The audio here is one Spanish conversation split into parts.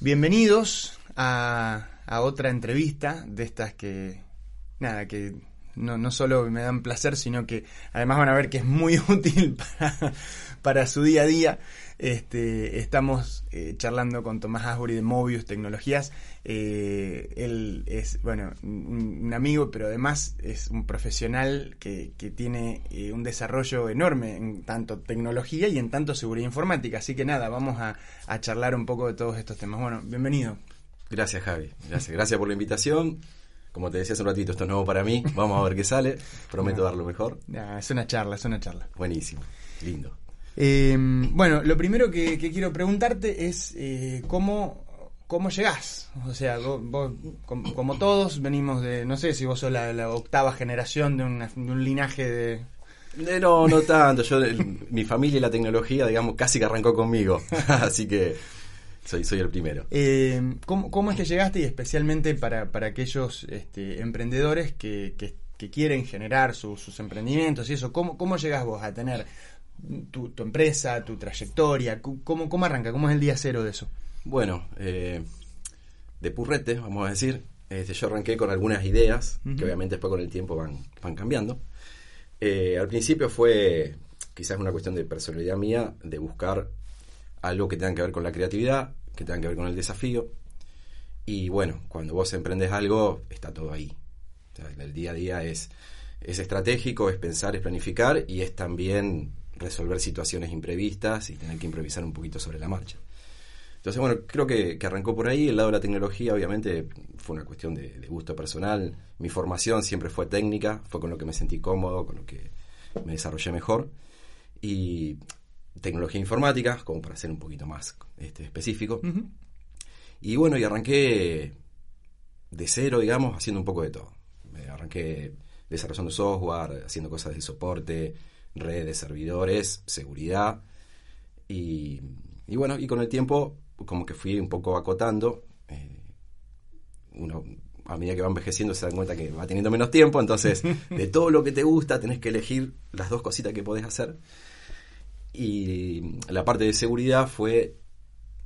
Bienvenidos a, a otra entrevista de estas que, nada, que no, no solo me dan placer, sino que además van a ver que es muy útil para, para su día a día. Este, estamos eh, charlando con Tomás Asbury de Mobius Tecnologías. Eh, él es, bueno, un, amigo, pero además es un profesional que, que tiene eh, un desarrollo enorme en tanto tecnología y en tanto seguridad informática. Así que nada, vamos a, a charlar un poco de todos estos temas. Bueno, bienvenido. Gracias, Javi. Gracias, gracias por la invitación. Como te decía hace un ratito, esto es nuevo para mí. Vamos a ver qué sale. Prometo dar lo mejor. Es una charla, es una charla. Buenísimo, lindo. Eh, bueno, lo primero que, que quiero preguntarte es eh, cómo, cómo llegás. O sea, vos, vos como, como, todos, venimos de, no sé si vos sos la, la octava generación de, una, de, un linaje de... Eh, no, no tanto. Yo, mi familia y la tecnología, digamos, casi que arrancó conmigo. Así que soy, soy el primero. Eh, ¿cómo, ¿cómo, es que llegaste y especialmente para, para aquellos este, emprendedores que, que, que, quieren generar su, sus emprendimientos y eso? ¿Cómo, ¿Cómo llegás vos a tener tu, tu, empresa, tu trayectoria? ¿Cómo, ¿Cómo arranca? ¿Cómo es el día cero de eso? Bueno, eh, de purrete, vamos a decir. Este, yo arranqué con algunas ideas, uh -huh. que obviamente después con el tiempo van, van cambiando. Eh, al principio fue quizás una cuestión de personalidad mía, de buscar algo que tenga que ver con la creatividad, que tenga que ver con el desafío. Y bueno, cuando vos emprendes algo, está todo ahí. El día a día es, es estratégico, es pensar, es planificar y es también resolver situaciones imprevistas y tener que improvisar un poquito sobre la marcha. Entonces, bueno, creo que, que, arrancó por ahí. El lado de la tecnología, obviamente, fue una cuestión de, de, gusto personal. Mi formación siempre fue técnica, fue con lo que me sentí cómodo, con lo que me desarrollé mejor. Y tecnología informática, como para ser un poquito más este, específico. Uh -huh. Y bueno, y arranqué de cero, digamos, haciendo un poco de todo. Me arranqué desarrollando software, haciendo cosas de soporte, redes, servidores, seguridad. Y, y bueno, y con el tiempo como que fui un poco acotando. Eh, uno a medida que va envejeciendo se dan cuenta que va teniendo menos tiempo, entonces de todo lo que te gusta tenés que elegir las dos cositas que podés hacer. Y la parte de seguridad fue,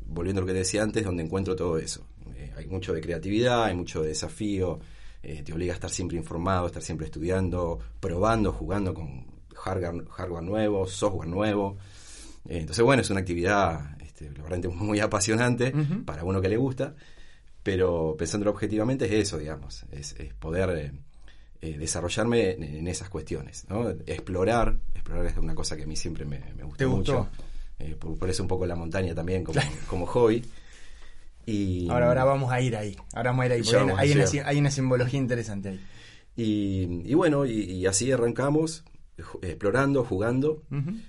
volviendo a lo que decía antes, donde encuentro todo eso. Eh, hay mucho de creatividad, hay mucho de desafío, eh, te obliga a estar siempre informado, a estar siempre estudiando, probando, jugando con hardware, hardware nuevo, software nuevo. Eh, entonces, bueno, es una actividad este, muy apasionante uh -huh. para uno que le gusta, pero pensándolo objetivamente es eso, digamos, es, es poder eh, desarrollarme en, en, esas cuestiones, ¿no? Explorar, explorar es una cosa que a mí siempre me, me gustó, mucho. Eh, por, por, eso un poco la montaña también como, como hobby. Y, ahora, ahora vamos a ir ahí, ahora vamos a ir ahí, porque hay, hay, una, hay, una, simbología interesante ahí. Y, y bueno, y, y, así arrancamos, explorando, jugando. Uh -huh.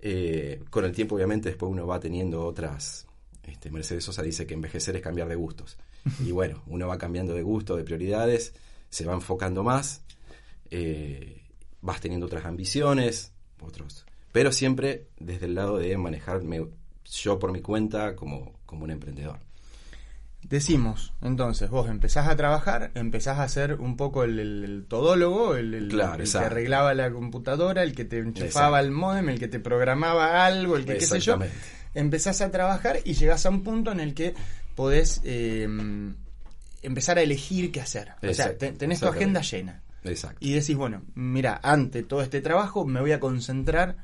eh, con el tiempo, obviamente, después uno va teniendo otras. Este, Mercedes Sosa dice que envejecer es cambiar de gustos. y bueno, uno va cambiando de gusto, de prioridades se va enfocando más, eh, vas teniendo otras ambiciones, otros, pero siempre desde el lado de manejarme yo por mi cuenta como, como un emprendedor. Decimos, entonces, vos empezás a trabajar, empezás a ser un poco el, el, el todólogo, el, el, claro, el que arreglaba la computadora, el que te enchufaba el modem, el que te programaba algo, el que qué sé yo. Empezás a trabajar y llegás a un punto en el que podés eh, empezar a elegir qué hacer. Exacto, o sea, tenés tu agenda llena. Exacto. Y decís, bueno, mira, ante todo este trabajo me voy a concentrar.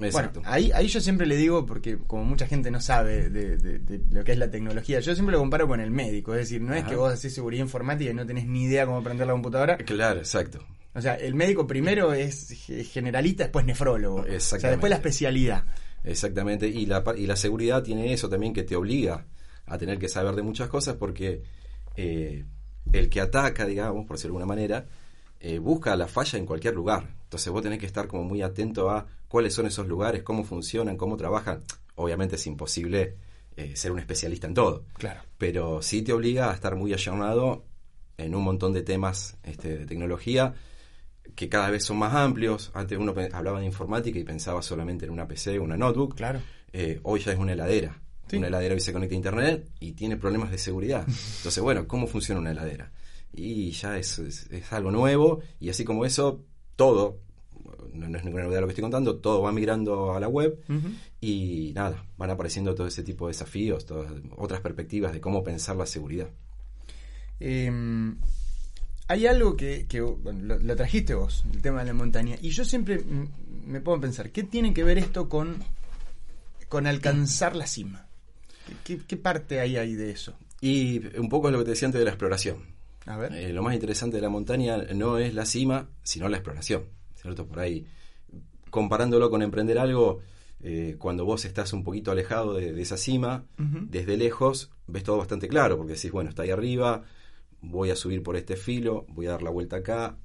Exacto. Bueno, ahí, ahí yo siempre le digo, porque como mucha gente no sabe de, de, de, lo que es la tecnología, yo siempre lo comparo con el médico. Es decir, no Ajá. es que vos haces seguridad informática y no tenés ni idea cómo prender la computadora. Claro, exacto. O sea, el médico primero es generalista, después nefrólogo. O sea, después la especialidad. Exactamente. Y la, y la seguridad tiene eso también que te obliga a tener que saber de muchas cosas porque eh, el que ataca, digamos, por decirlo de alguna manera, eh, busca la falla en cualquier lugar. Entonces vos tenés que estar como muy atento a cuáles son esos lugares, cómo funcionan, cómo trabajan. Obviamente es imposible eh, ser un especialista en todo. Claro. Pero sí te obliga a estar muy ayornado en un montón de temas este, de tecnología que cada vez son más amplios. Antes uno hablaba de informática y pensaba solamente en una PC, una notebook. Claro. Eh, hoy ya es una heladera. Sí. Una heladera hoy se conecta a internet y tiene problemas de seguridad. Entonces, bueno, ¿cómo funciona una heladera? Y ya es, es, es algo nuevo y así como eso, todo, no, es ninguna novedad lo que estoy contando, todo va migrando a la web y nada, van apareciendo todo ese tipo de desafíos, todas otras perspectivas de cómo pensar la seguridad. Em, hay algo que, lo, trajiste vos, el tema de la montaña, y yo siempre me puedo pensar, ¿qué tiene que ver esto con, con alcanzar la cima? ¿Qué, parte hay ahí de eso? Y un poco es lo que te decía antes de la exploración. A ver. Eh, lo más interesante de la montaña no es la cima, sino la exploración. ¿Cierto? Por ahí, comparándolo con emprender algo, eh, cuando vos estás un poquito alejado de, esa cima, desde lejos ves todo bastante claro, porque decís, bueno, está ahí arriba, voy a subir por este filo, voy a dar la vuelta acá.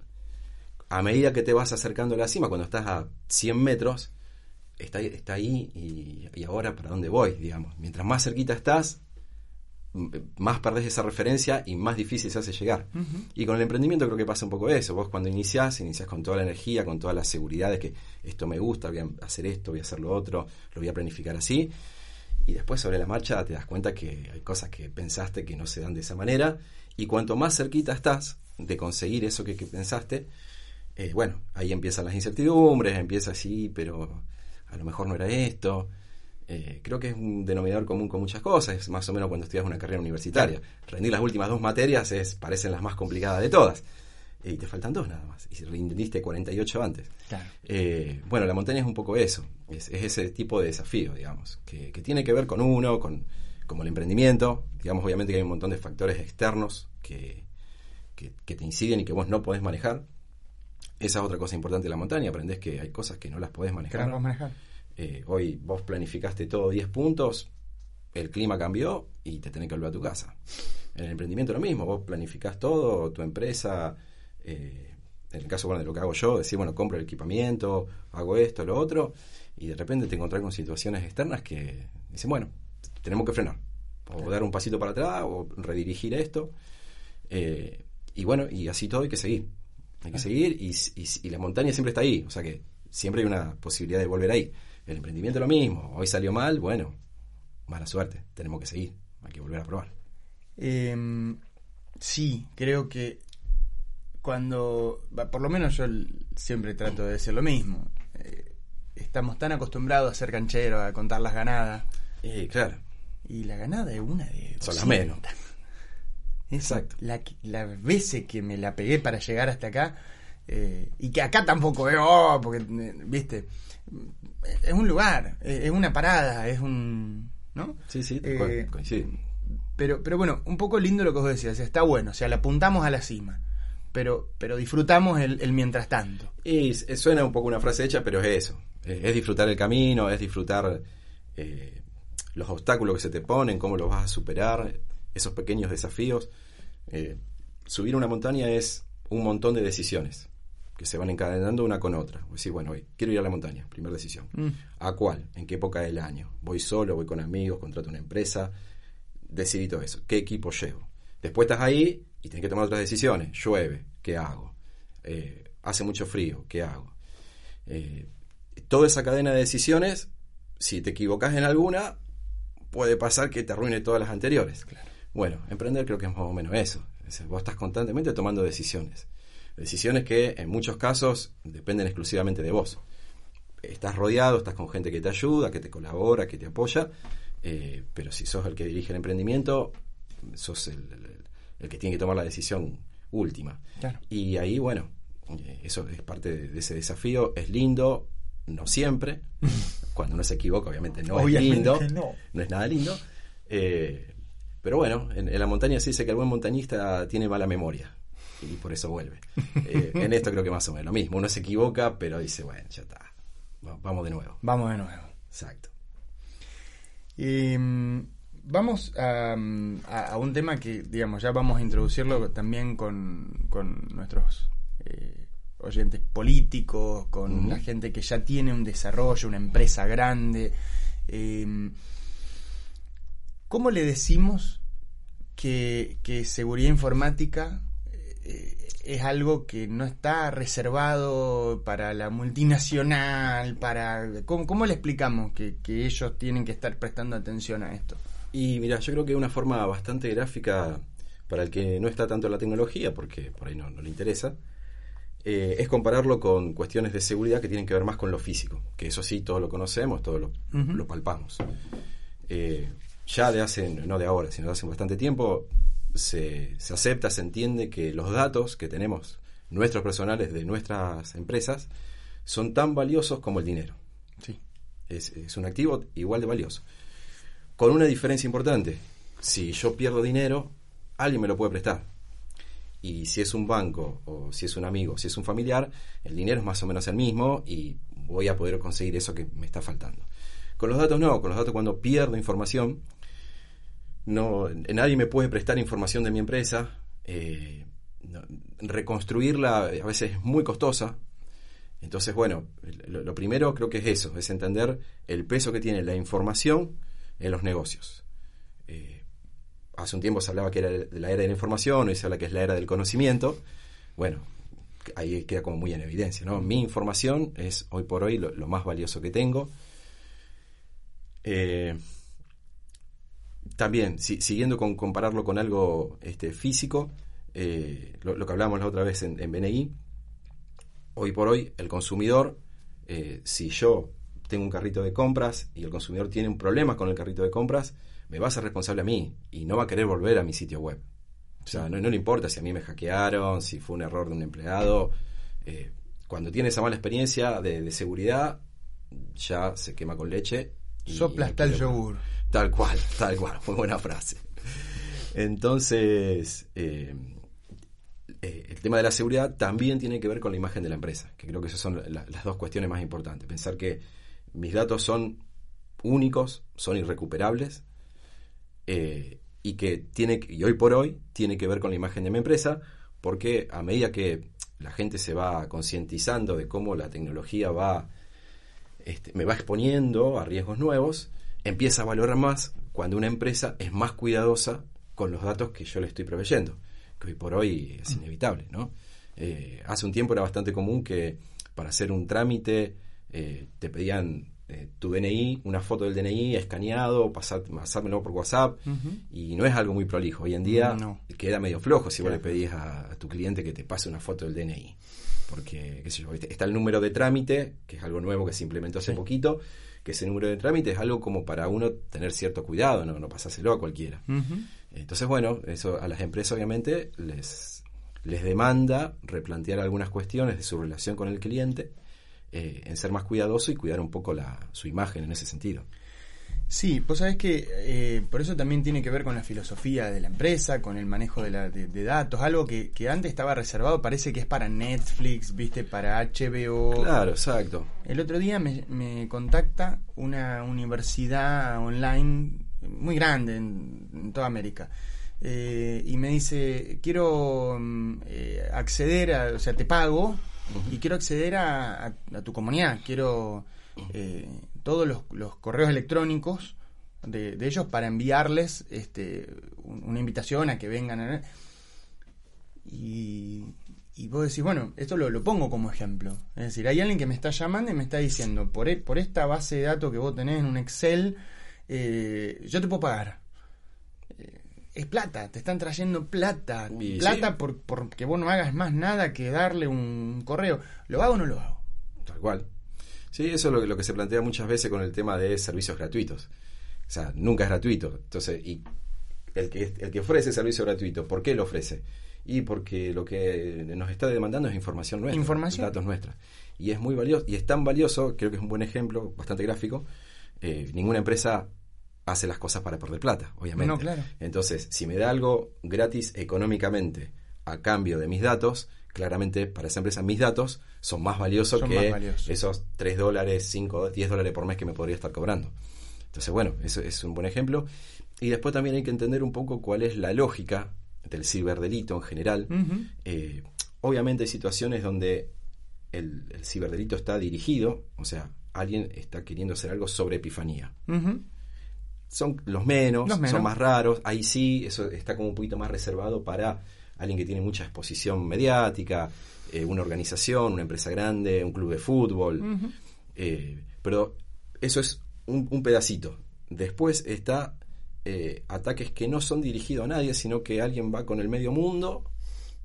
A medida que te vas acercando a la cima, cuando estás a 100 metros, está, está ahí y, y ahora para dónde voy, digamos. Mientras más cerquita estás, más perdés esa referencia y más difícil se hace llegar. Y con el emprendimiento creo que pasa un poco eso. Vos cuando iniciás, iniciás con toda la energía, con todas las seguridades que esto me gusta, voy a hacer esto, voy a hacer lo otro, lo voy a planificar así. Y después sobre la marcha te das cuenta que hay cosas que pensaste que no se dan de esa manera. Y cuanto más cerquita estás de conseguir eso que, pensaste, eh, bueno, ahí empiezan las incertidumbres, empieza así, pero a lo mejor no era esto. Eh, creo que es un denominador común con muchas cosas, es más o menos cuando estudias una carrera universitaria. Rendir las últimas dos materias es, parecen las más complicadas de todas. Y te faltan dos nada más. Y si rendiste 48 antes. Eh, bueno, la montaña es un poco eso. Es, ese tipo de desafío, digamos, que, tiene que ver con uno, con como el emprendimiento. Digamos, obviamente que hay un montón de factores externos que, que, te inciden y que vos no podés manejar. Esa es otra cosa importante de la montaña. Aprendés que hay cosas que no las podés manejar. no manejar eh, hoy vos planificaste todo 10 puntos, el clima cambió y te tenés que volver a tu casa. En el emprendimiento lo mismo, vos planificás todo, tu empresa, eh, en el caso de lo que hago yo, decir, bueno, compro el equipamiento, hago esto, lo otro, y de repente te encontrás con situaciones externas que dicen, bueno, tenemos que frenar, o dar un pasito para atrás, o redirigir esto. Eh, y bueno, y así todo hay que seguir. Hay que seguir y, y la montaña siempre está ahí, o sea que siempre hay una posibilidad de volver ahí. El emprendimiento lo mismo. Hoy salió mal, bueno, mala suerte. Tenemos que seguir. Hay que volver a probar. Em, sí, creo que cuando, por lo menos yo siempre trato de decir lo mismo. Eh, estamos tan acostumbrados a ser cancheros, a contar las ganadas. Y claro. Y la ganada es una de... Son las menos. Exacto. La, la veces que me la pegué para llegar hasta acá, eh, y que acá tampoco veo, oh, porque, eh, viste, es un lugar, es una parada, es un... ¿No? Sí, sí, eh, Pero, pero bueno, un poco lindo lo que vos decías, está bueno, o sea, le apuntamos a la cima, pero, pero disfrutamos el, mientras tanto. Y suena un poco una frase hecha, pero es eso, es, disfrutar el camino, es disfrutar eh, los obstáculos que se te ponen, cómo los vas a superar, esos pequeños desafíos. Eh, subir una montaña es un montón de decisiones que se van encadenando una con otra. Decir, bueno, hoy quiero ir a la montaña, primera decisión. Mm. ¿A cuál? ¿En qué época del año? ¿Voy solo? ¿Voy con amigos? ¿Contrato una empresa? Decidí todo eso. ¿Qué equipo llevo? Después estás ahí y tienes que tomar otras decisiones. Llueve, ¿qué hago? Eh, hace mucho frío, ¿qué hago? Eh, toda esa cadena de decisiones, si te equivocas en alguna, puede pasar que te arruine todas las anteriores. Bueno, emprender creo que es más o menos eso. vos estás constantemente tomando decisiones. Decisiones que en muchos casos dependen exclusivamente de vos. Estás rodeado, estás con gente que te ayuda, que te colabora, que te apoya, eh, pero si sos el que dirige el emprendimiento, sos el, que tiene que tomar la decisión última. Y ahí, bueno, eh, eso es parte de, ese desafío, es lindo, no siempre, cuando uno se equivoca obviamente no es lindo, no. es nada lindo, eh, pero bueno, en, la montaña se dice que el buen montañista tiene mala memoria y por eso vuelve. Eh, en esto creo que más o menos lo mismo. Uno se equivoca, pero dice, bueno, ya está. Vamos de nuevo. Vamos de nuevo. Exacto. Mm, vamos a, un tema que, digamos, ya vamos a introducirlo también con, nuestros eh, oyentes políticos, con la gente que ya tiene un desarrollo, una empresa grande. Em, ¿Cómo le decimos que, que seguridad informática eh, es algo que no está reservado para la multinacional, para... ¿Cómo, le explicamos que, ellos tienen que estar prestando atención a esto? Y mira, yo creo que una forma bastante gráfica para el que no está tanto en la tecnología, porque por ahí no, le interesa, eh, es compararlo con cuestiones de seguridad que tienen que ver más con lo físico, que eso sí, todos lo conocemos, todos lo, lo palpamos. Eh, ya de hace, no de ahora, sino de hace bastante tiempo, se, se, acepta, se entiende que los datos que tenemos, nuestros personales de nuestras empresas, son tan valiosos como el dinero. Sí. Es, es un activo igual de valioso. Con una diferencia importante. Si yo pierdo dinero, alguien me lo puede prestar. Y si es un banco, o si es un amigo, si es un familiar, el dinero es más o menos el mismo y voy a poder conseguir eso que me está faltando. Con los datos no, con los datos cuando pierdo información, no, nadie me puede prestar información de mi empresa. Eh, reconstruirla a veces es muy costosa. Entonces, bueno, lo, primero creo que es eso, es entender el peso que tiene la información en los negocios. Eh, hace un tiempo se hablaba que era la era de la información, hoy se habla que es la era del conocimiento. Bueno, ahí queda como muy en evidencia, ¿no? Mi información es hoy por hoy lo, lo más valioso que tengo. Eh, también, si, siguiendo con compararlo con algo este, físico, eh, lo, lo, que hablábamos la otra vez en, en, BNI, hoy por hoy el consumidor, eh, si yo tengo un carrito de compras y el consumidor tiene un problema con el carrito de compras, me va a ser responsable a mí y no va a querer volver a mi sitio web. O sea, no, no le importa si a mí me hackearon, si fue un error de un empleado. Eh, cuando tiene esa mala experiencia de, de, seguridad, ya se quema con leche. Y, Sopla hasta el yogur. Tal cual, tal cual. Muy buena frase. Entonces, eh, eh, el tema de la seguridad también tiene que ver con la imagen de la empresa, que creo que esas son la, las dos cuestiones más importantes. Pensar que mis datos son únicos, son irrecuperables, eh, y que tiene y hoy por hoy tiene que ver con la imagen de mi empresa porque a medida que la gente se va concientizando de cómo la tecnología va este, me va exponiendo a riesgos nuevos empieza a valorar más cuando una empresa es más cuidadosa con los datos que yo le estoy proveyendo que hoy por hoy es inevitable no eh, hace un tiempo era bastante común que para hacer un trámite eh, te pedían eh, tu DNI, una foto del DNI escaneado, pasar, pasármelo por WhatsApp, uh -huh. y no es algo muy prolijo. Hoy en día no. queda medio flojo si claro. vos le pedís a, a, tu cliente que te pase una foto del DNI. Porque, qué sé yo, está el número de trámite, que es algo nuevo que se implementó hace sí. poquito, que ese número de trámite es algo como para uno tener cierto cuidado, no, no pasárselo a cualquiera. Uh -huh. Entonces, bueno, eso a las empresas obviamente les, les demanda replantear algunas cuestiones de su relación con el cliente eh, en ser más cuidadoso y cuidar un poco la, su imagen en ese sentido. Sí, pues sabes que eh, por eso también tiene que ver con la filosofía de la empresa, con el manejo de, la, de, de datos, algo que, que, antes estaba reservado, parece que es para Netflix, viste, para HBO. Claro, exacto. El otro día me, me contacta una universidad online muy grande en, en toda América. Eh, y me dice, quiero mm, eh, acceder a, o sea, te pago y quiero acceder a, a, a tu comunidad, quiero eh, todos los, los, correos electrónicos de, de, ellos para enviarles este, una invitación a que vengan. A, y, y vos decís, bueno, esto lo, lo, pongo como ejemplo. Es decir, hay alguien que me está llamando y me está diciendo, por, e, por esta base de datos que vos tenés en un Excel, eh, yo te puedo pagar es plata, te están trayendo plata. Plata sí. por, porque vos no hagas más nada que darle un correo. ¿Lo hago o no lo hago? Tal cual. Sí, eso es lo, lo, que se plantea muchas veces con el tema de servicios gratuitos. O sea, nunca es gratuito. Entonces, y el que, el que ofrece servicio gratuito, ¿por qué lo ofrece? Y porque lo que nos está demandando es información nuestra. Información. Datos nuestras. Y es muy valioso, y es tan valioso, creo que es un buen ejemplo, bastante gráfico. Eh, ninguna empresa hace las cosas para perder plata, obviamente. No, claro. Entonces, si me da algo gratis económicamente a cambio de mis datos, claramente para esa empresa mis datos son más valiosos son que más valiosos. esos 3 dólares, 5, 10 dólares por mes que me podría estar cobrando. Entonces, bueno, eso es un buen ejemplo. Y después también hay que entender un poco cuál es la lógica del ciberdelito en general. Uh -huh. eh, obviamente hay situaciones donde el, el, ciberdelito está dirigido, o sea, alguien está queriendo hacer algo sobre epifanía. Uh -huh son los menos, los menos, son más raros. Ahí sí, eso está como un poquito más reservado para alguien que tiene mucha exposición mediática, eh, una organización, una empresa grande, un club de fútbol. Uh -huh. eh, pero eso es un, un, pedacito. Después está eh, ataques que no son dirigidos a nadie, sino que alguien va con el medio mundo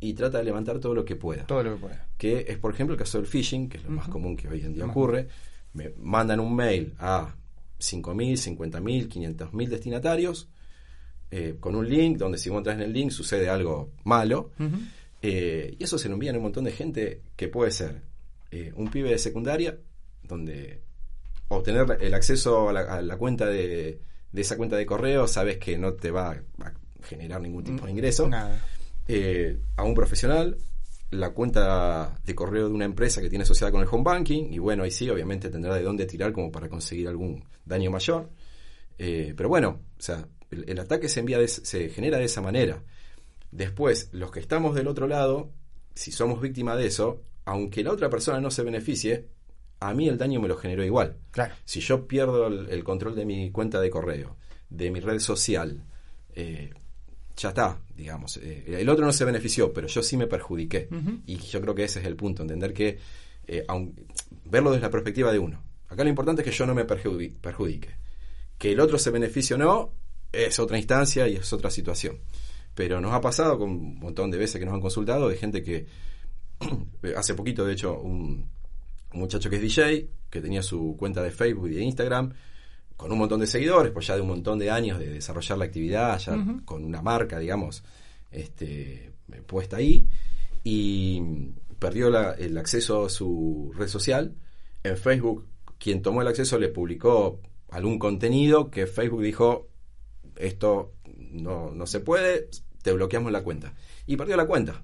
y trata de levantar todo lo que pueda. Todo lo que pueda. Que es, por ejemplo, el caso del phishing, que es lo más común que hoy en día ocurre. Me mandan un mail a 5.000, 50.000, 500.000 destinatarios eh, con un link donde si vos entras en el link sucede algo malo. Eh, y eso se lo envían a un montón de gente que puede ser eh, un pibe de secundaria, donde obtener el acceso a la, cuenta de, esa cuenta de correo, sabes que no te va a generar ningún tipo de mm, ingreso. a un profesional, la cuenta de correo de una empresa que tiene asociada con el home banking, y bueno, ahí sí, obviamente tendrá de dónde tirar como para conseguir algún daño mayor. pero bueno, o sea, el, ataque se, envía se genera de esa manera. Después, los que estamos del otro lado, si somos víctimas de eso, aunque la otra persona no se beneficie, a mí el daño me lo generó igual. Claro. Si yo pierdo el, control de mi cuenta de correo, de mi red social, eh, ya está, digamos. Eh, el otro no se benefició, pero yo sí me perjudiqué. Y yo creo que ese es el punto, entender que, eh, verlo desde la perspectiva de uno. Acá lo importante es que yo no me perjudique. Que el otro se beneficie o no, es otra instancia y es otra situación. Pero nos ha pasado con un montón de veces que nos han consultado de gente que hace poquito, de hecho, un, muchacho que es DJ, que tenía su cuenta de Facebook y de Instagram, con un montón de seguidores, pues ya de un montón de años de desarrollar la actividad, ya con una marca, digamos, este, puesta ahí, y perdió el acceso a su red social. En Facebook, quien tomó el acceso le publicó algún contenido que Facebook dijo, esto no, no se puede, te bloqueamos la cuenta. Y perdió la cuenta.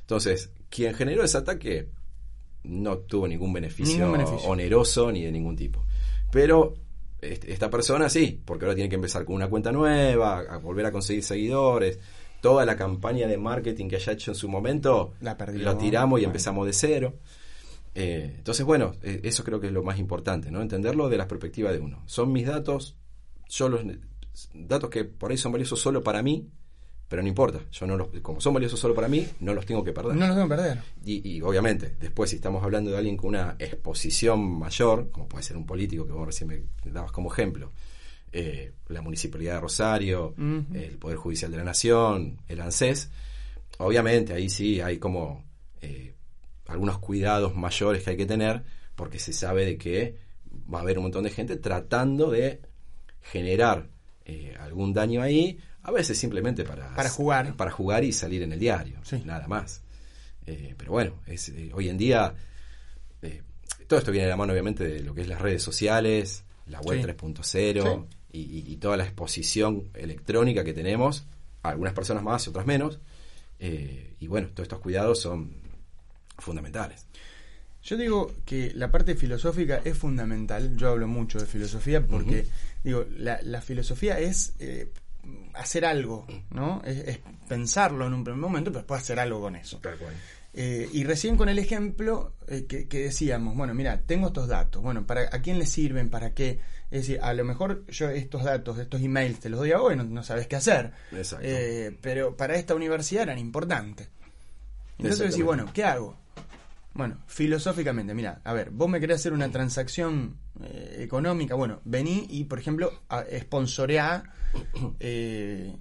Entonces, quien generó ese ataque no tuvo ningún beneficio, oneroso ni de ningún tipo. Pero esta persona sí, porque ahora tiene que empezar con una cuenta nueva, a volver a conseguir seguidores. Toda la campaña de marketing que haya hecho en su momento, la, tiramos y empezamos de cero. Eh, entonces, bueno, eh, eso creo que es lo más importante, ¿no? Entenderlo de la perspectiva de uno. Son mis datos, yo los datos que por ahí son valiosos solo para mí, pero no importa, yo no los, como son valiosos solo para mí, no los tengo que perder. No los tengo que perder. Y, obviamente, después si estamos hablando de alguien con una exposición mayor, como puede ser un político que vos recién me dabas como ejemplo, eh, la Municipalidad de Rosario, el Poder Judicial de la Nación, el ANSES, obviamente ahí sí hay como eh, algunos cuidados mayores que hay que tener, porque se sabe de que va a haber un montón de gente tratando de generar eh, algún daño ahí, a veces simplemente para, para jugar. Para jugar y salir en el diario, nada más. Eh, pero bueno, es, eh, hoy en día todo esto viene de la mano obviamente de lo que es las redes sociales, la web 3.0 y, toda la exposición electrónica que tenemos, algunas personas más y otras menos. y bueno, todos estos cuidados son fundamentales. Yo digo que la parte filosófica es fundamental. Yo hablo mucho de filosofía porque, digo, la, filosofía es eh, hacer algo, ¿no? Es, pensarlo en un primer momento, pero después hacer algo con eso. Eh, y recién con el ejemplo eh, que, decíamos, bueno, mira, tengo estos datos, bueno, ¿para, ¿a quién les sirven? ¿Para qué? Es decir, a lo mejor yo estos datos, estos emails te los doy a vos y no, sabes qué hacer. pero para esta universidad eran importantes. Entonces decís, bueno, ¿qué hago? Bueno, filosóficamente, mira, a ver, vos me querés hacer una transacción eh, económica, bueno, vení y, por ejemplo, sponsoreá eh,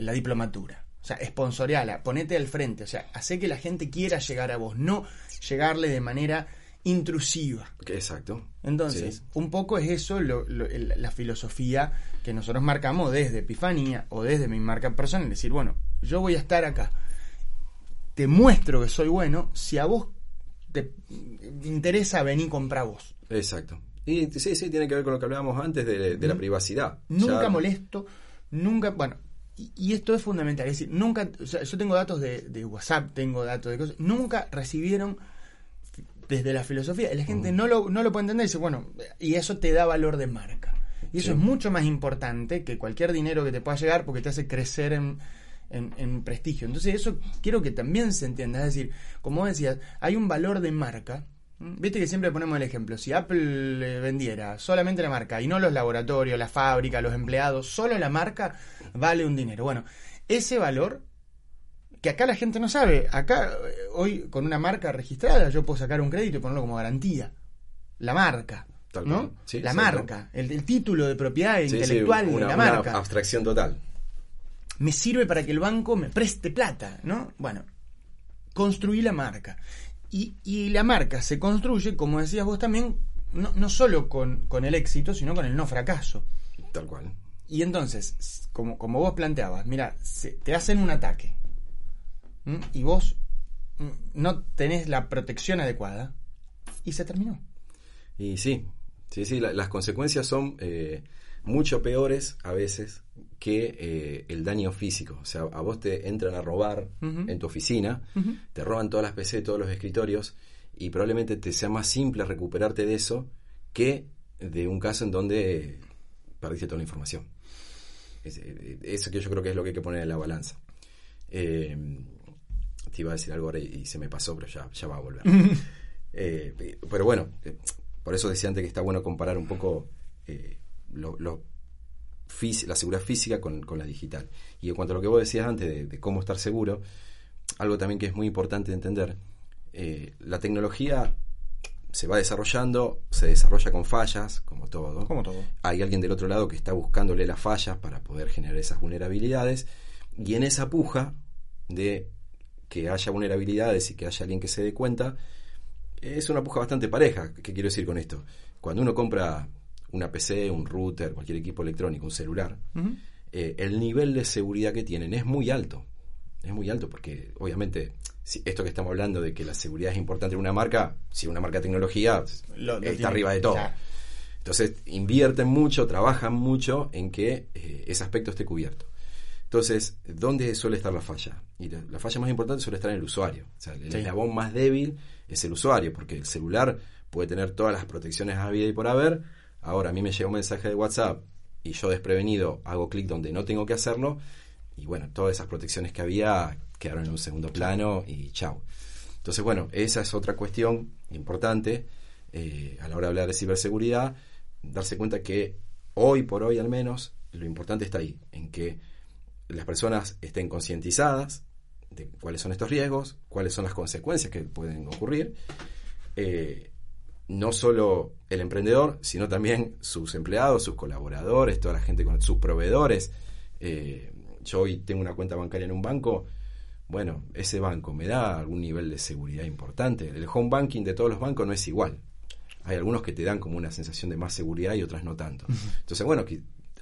la diplomatura. O sea, sponsoreala, ponete al frente, o sea, hace que la gente quiera llegar a vos, no llegarle de manera intrusiva. Exacto. Entonces, un poco es eso la filosofía que nosotros marcamos desde Epifanía o desde mi marca personal, decir, bueno, yo voy a estar acá te muestro que soy bueno si a vos te interesa venir comprar vos. Exacto. Y sí, sí, tiene que ver con lo que hablábamos antes de, la privacidad. Nunca molesto, nunca, bueno, y, esto es fundamental, es decir, nunca, o sea, yo tengo datos de, WhatsApp, tengo datos de cosas, nunca recibieron desde la filosofía, la gente no, lo, no lo puede entender y dice, bueno, y eso te da valor de marca. Y eso es mucho más importante que cualquier dinero que te pueda llegar porque te hace crecer en, en, prestigio. Entonces eso quiero que también se entienda. Es decir, como decías, hay un valor de marca. Viste que siempre ponemos el ejemplo, si Apple vendiera solamente la marca y no los laboratorios, la fábrica, los empleados, solo la marca vale un dinero. Bueno, ese valor que acá la gente no sabe, acá eh, hoy con una marca registrada yo puedo sacar un crédito y ponerlo como garantía. La marca. ¿no? la marca, el, título de propiedad intelectual de la marca. abstracción total. Me sirve para que el banco me preste plata, ¿no? Bueno, construí la marca. Y, y la marca se construye, como decías vos también, no, no solo con, con, el éxito, sino con el no fracaso. Tal cual. Y entonces, como, como vos planteabas, mira, te hacen un ataque y vos no tenés la protección adecuada y se terminó. Y sí, sí, sí, las consecuencias son eh, mucho peores a veces que eh, el daño físico. O sea, a vos te entran a robar en tu oficina, te roban todas las PC, todos los escritorios, y probablemente te sea más simple recuperarte de eso que de un caso en donde perdiste toda la información. Eh, eso que yo creo que es lo que hay que poner en la balanza. te iba a decir algo ahora y, se me pasó, pero ya, ya va a volver. Eh, pero bueno, eh, por eso decía antes que está bueno comparar un poco eh, lo, la seguridad física con, la digital. Y en cuanto a lo que vos decías antes de, cómo estar seguro, algo también que es muy importante entender, la tecnología se va desarrollando, se desarrolla con fallas, como todo. Como todo. Hay alguien del otro lado que está buscándole las fallas para poder generar esas vulnerabilidades. Y en esa puja de que haya vulnerabilidades y que haya alguien que se dé cuenta, es una puja bastante pareja. ¿Qué quiero decir con esto? Cuando uno compra una PC, un router, cualquier equipo electrónico, un celular, eh, el nivel de seguridad que tienen es muy alto. Es muy alto porque, obviamente, si esto que estamos hablando de que la seguridad es importante en una marca, si una marca de tecnología está arriba de todo. Entonces, invierten mucho, trabajan mucho en que eh, ese aspecto esté cubierto. Entonces, ¿dónde suele estar la falla? Y la, falla más importante suele estar en el usuario. O sea, el eslabón más débil es el usuario, porque el celular puede tener todas las protecciones a vida y por haber. Ahora a mí me llega un mensaje de WhatsApp y yo desprevenido hago clic donde no tengo que hacerlo y bueno, todas esas protecciones que había quedaron en un segundo plano y chao. Entonces, bueno, esa es otra cuestión importante eh, a la hora de hablar de ciberseguridad, darse cuenta que hoy por hoy al menos lo importante está ahí, en que las personas estén concientizadas, de cuáles son estos riesgos, cuáles son las consecuencias que pueden ocurrir. Eh, no solo el emprendedor, sino también sus empleados, sus colaboradores, toda la gente con sus proveedores. Eh, yo hoy tengo una cuenta bancaria en un banco. Bueno, ese banco me da algún nivel de seguridad importante. El home banking de todos los bancos no es igual. Hay algunos que te dan como una sensación de más seguridad y otras no tanto. Entonces, bueno,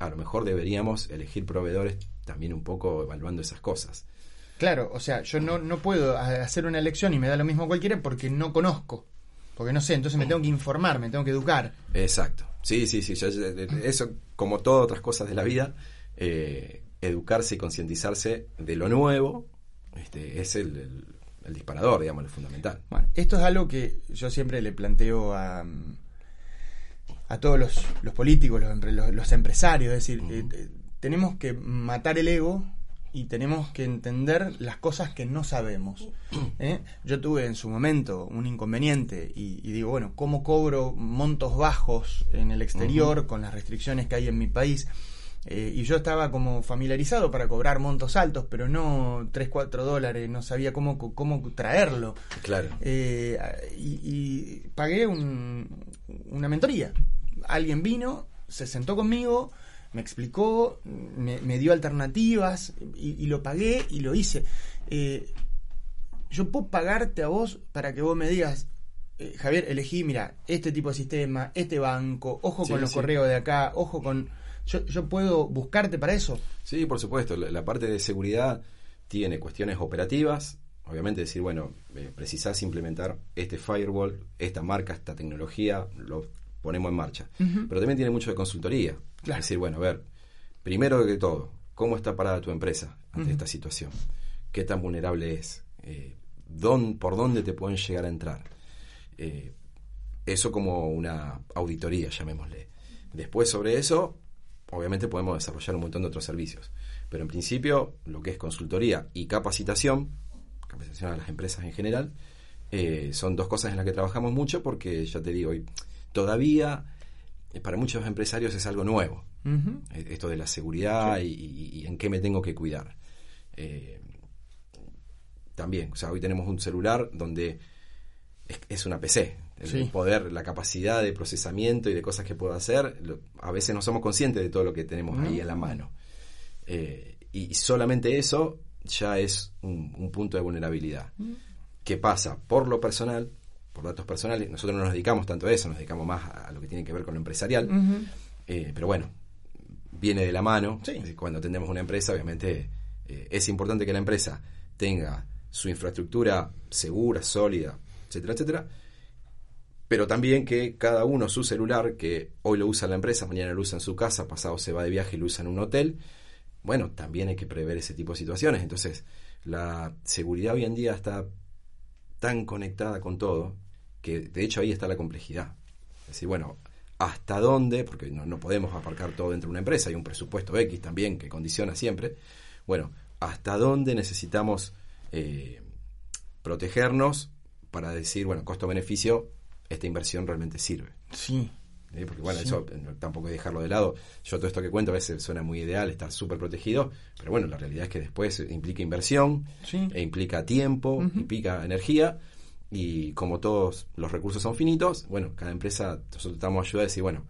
a lo mejor deberíamos elegir proveedores también un poco evaluando esas cosas. Claro, o sea, yo no, no puedo hacer una elección y me da lo mismo cualquiera porque no conozco, porque no sé, entonces me tengo que informar, me tengo que educar. Exacto, sí, sí, sí, eso como todas otras cosas de la vida, eh, educarse y concientizarse de lo nuevo este, es el, disparador, digamos, lo fundamental. Bueno, esto es algo que yo siempre le planteo a, a todos los, los políticos, los, los, empresarios, es decir, eh, eh, tenemos que matar el ego y tenemos que entender las cosas que no sabemos. ¿eh? Yo tuve en su momento un inconveniente y, digo, bueno, ¿cómo cobro montos bajos en el exterior con las restricciones que hay en mi país? Eh, y yo estaba como familiarizado para cobrar montos altos, pero no 3, 4 dólares, no sabía cómo, cómo traerlo. Claro. Eh, y, pagué una mentoría. Alguien vino, se sentó conmigo, me explicó, me, dio alternativas y, lo pagué y lo hice. Eh, yo puedo pagarte a vos para que vos me digas, eh, Javier, elegí, mira, este tipo de sistema, este banco, ojo con los correos de acá, ojo con... Yo, yo, puedo buscarte para eso. Sí, por supuesto. La, parte de seguridad tiene cuestiones operativas. Obviamente decir, bueno, eh, precisás implementar este firewall, esta marca, esta tecnología, lo ponemos en marcha. Pero también tiene mucho de consultoría. Es decir, bueno, a ver, primero que todo, ¿cómo está parada tu empresa ante esta situación? ¿Qué tan vulnerable es? Eh, ¿Por dónde te pueden llegar a entrar? Eh, eso como una auditoría, llamémosle. Después sobre eso, obviamente podemos desarrollar un montón de otros servicios. Pero en principio, lo que es consultoría y capacitación, capacitación a las empresas en general, eh, son dos cosas en las que trabajamos mucho porque, ya te digo, todavía eh, para muchos empresarios es algo nuevo. Eh, esto de la seguridad y, en qué me tengo que cuidar. Eh, también, o sea, hoy tenemos un celular donde es, una PC. El poder, la capacidad de procesamiento y de cosas que puedo hacer, a veces no somos conscientes de todo lo que tenemos ahí en la mano. y solamente eso ya es un, punto de vulnerabilidad. ¿Qué pasa? Por lo personal, por datos personales, nosotros no nos dedicamos tanto a eso, nos dedicamos más a, lo que tiene que ver con lo empresarial. Eh, pero bueno, viene de la mano. Cuando atendemos una empresa, obviamente eh, es importante que la empresa tenga su infraestructura segura, sólida, etcétera, etcétera. Pero también que cada uno su celular, que hoy lo usa la empresa, mañana lo usa en su casa, pasado se va de viaje y lo usa en un hotel, bueno, también hay que prever ese tipo de situaciones. Entonces, la seguridad hoy en día está tan conectada con todo que de hecho ahí está la complejidad. Es decir, bueno, ¿hasta dónde? Porque no, podemos aparcar todo dentro de una empresa, hay un presupuesto X también que condiciona siempre. Bueno, ¿hasta dónde necesitamos eh, protegernos para decir, bueno, costo-beneficio, esta inversión realmente sirve? Sí, porque bueno, eso eh, tampoco hay que dejarlo de lado. Yo todo esto que cuento a veces suena muy ideal, está súper protegido, pero bueno, la realidad es que después implica inversión, e implica tiempo, implica energía, y como todos los recursos son finitos, bueno, cada empresa, nosotros estamos ayudando a decir, bueno,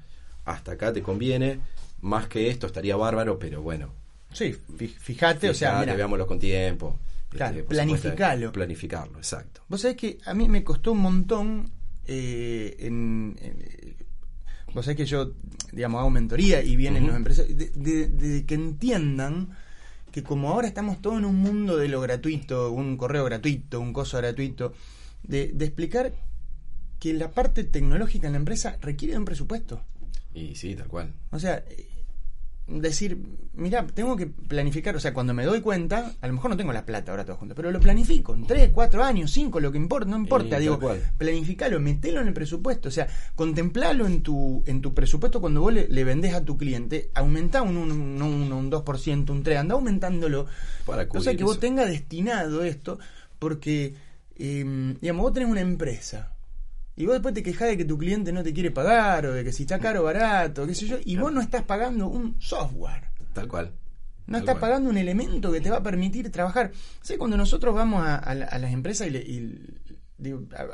hasta acá te conviene, más que esto estaría bárbaro, pero bueno. Sí, fíjate, o sea, veámoslo con tiempo. Claro, este, planificarlo. Planificarlo, exacto. Vos sabés que a mí me costó un montón eh, en Vos sabés que yo, digamos, hago mentoría y vienen los empresarios, de, que entiendan que como ahora estamos todos en un mundo de lo gratuito, un correo gratuito, un coso gratuito, de, de explicar que la parte tecnológica en la empresa requiere de un presupuesto. Y sí, tal cual. O sea, decir, mira, tengo que planificar, o sea, cuando me doy cuenta, a lo mejor no tengo la plata ahora todo junto, pero lo planifico en 3, 4 años, 5, lo que importa, no importa, digo, planificalo, metelo en el presupuesto, o sea, contemplalo en tu en tu presupuesto cuando vos le, le vendés a tu cliente, aumentá un 1, un, un, un 2%, un 3, anda aumentándolo, para o sea, que vos tengas destinado esto, porque, eh, digamos, vos tenés una empresa, y vos después te quejas de que tu cliente no te quiere pagar, o de que si está caro o barato, qué sé yo, y vos no estás pagando un software. Tal cual. No estás pagando un elemento que te va a permitir trabajar. ¿Sabes? Cuando nosotros vamos a, las empresas y,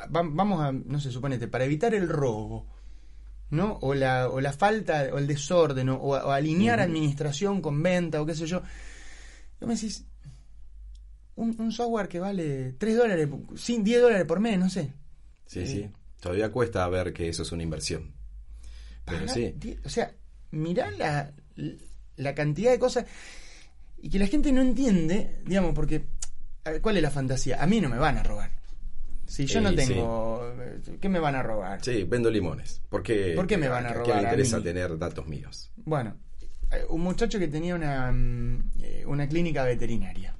vamos a, no sé, suponete, para evitar el robo, ¿no? O la, o la falta, o el desorden, o, alinear administración con venta, o qué sé yo. Yo me decís, un, software que vale 3 dólares, 10 dólares por mes, no sé. Sí, sí. Eh, Todavía cuesta ver que eso es una inversión. Pero sí. O sea, mirá la, la cantidad de cosas y que la gente no entiende, digamos, porque ¿cuál es la fantasía? A mí no me van a robar. Si yo no tengo, ¿qué me van a robar? Sí, vendo limones. ¿Por qué, ¿Por qué me van a, robar? ¿Qué me interesa tener datos míos? Bueno, eh, un muchacho que tenía una, mm, eh, una clínica veterinaria.